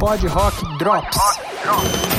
Pod Rock Drops.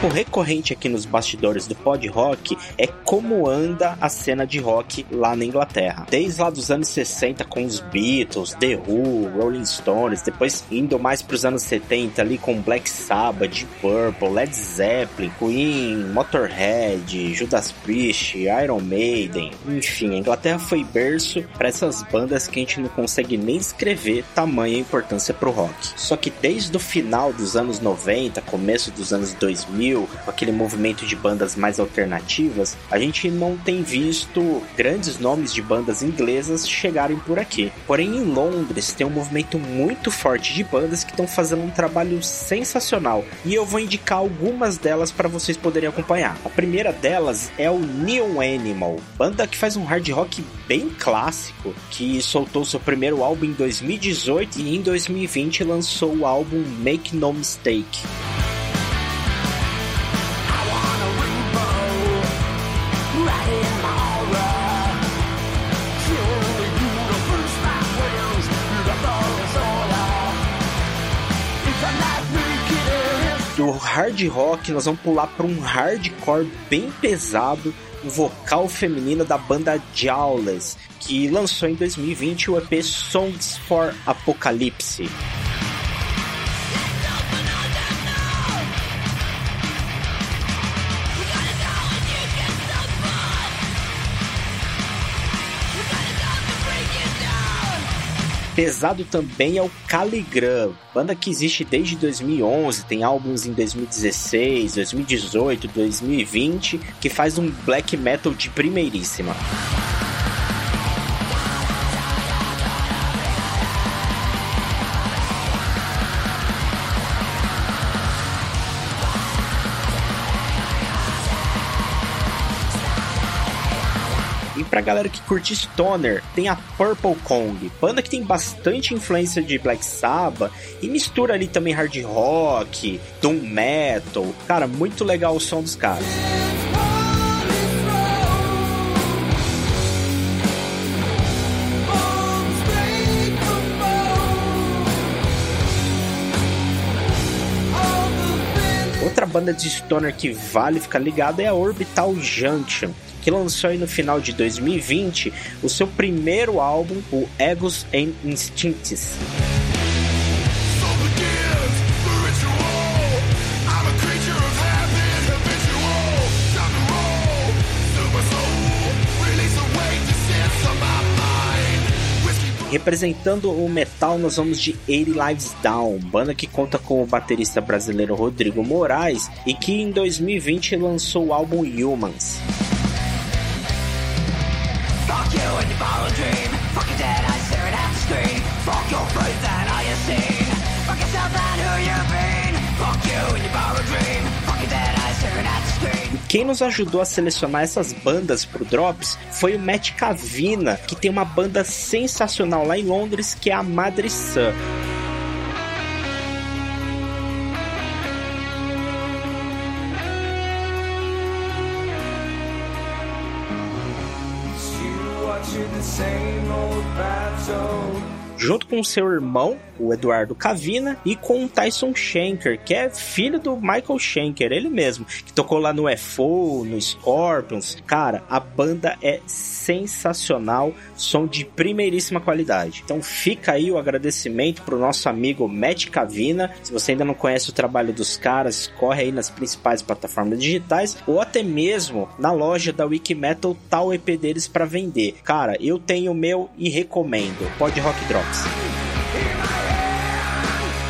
Papo recorrente aqui nos bastidores do pod rock é como anda a cena de rock lá na Inglaterra. Desde lá dos anos 60 com os Beatles, The Who, Rolling Stones, depois indo mais para os anos 70 ali com Black Sabbath, Purple, Led Zeppelin, Queen, Motorhead, Judas Priest, Iron Maiden, enfim, a Inglaterra foi berço para essas bandas que a gente não consegue nem escrever tamanha importância pro rock. Só que desde o final dos anos 90, começo dos anos 2000 2000, com aquele movimento de bandas mais alternativas, a gente não tem visto grandes nomes de bandas inglesas chegarem por aqui. Porém, em Londres tem um movimento muito forte de bandas que estão fazendo um trabalho sensacional e eu vou indicar algumas delas para vocês poderem acompanhar. A primeira delas é o Neon Animal, banda que faz um hard rock bem clássico, que soltou seu primeiro álbum em 2018 e em 2020 lançou o álbum Make No Mistake. Do hard rock, nós vamos pular para um hardcore bem pesado, o vocal feminino da banda Jawless, que lançou em 2020 o EP Songs for Apocalypse. Pesado também é o Caligram, banda que existe desde 2011, tem álbuns em 2016, 2018, 2020, que faz um black metal de primeiríssima. Pra galera que curte Stoner, tem a Purple Kong, banda que tem bastante influência de Black Sabbath e mistura ali também hard rock, doom metal. Cara, muito legal o som dos caras. Outra banda de stoner que vale ficar ligado é a Orbital Junction, que lançou no final de 2020 o seu primeiro álbum, o Egos and Instincts. Representando o metal, nós vamos de 80 Lives Down, banda que conta com o baterista brasileiro Rodrigo Moraes e que em 2020 lançou o álbum Humans. Quem nos ajudou a selecionar essas bandas pro Drops foi o Matt Cavina, que tem uma banda sensacional lá em Londres que é a Madre Sun. watching the same old battle. Junto com seu irmão, o Eduardo Cavina, e com o Tyson Schenker, que é filho do Michael Schenker, ele mesmo, que tocou lá no UFO, no Scorpions. Cara, a banda é sensacional, som de primeiríssima qualidade. Então fica aí o agradecimento pro nosso amigo Matt Cavina. Se você ainda não conhece o trabalho dos caras, corre aí nas principais plataformas digitais ou até mesmo na loja da Wikimetal o EP deles para vender. Cara, eu tenho o meu e recomendo. Pode Rock Drop. in my hand.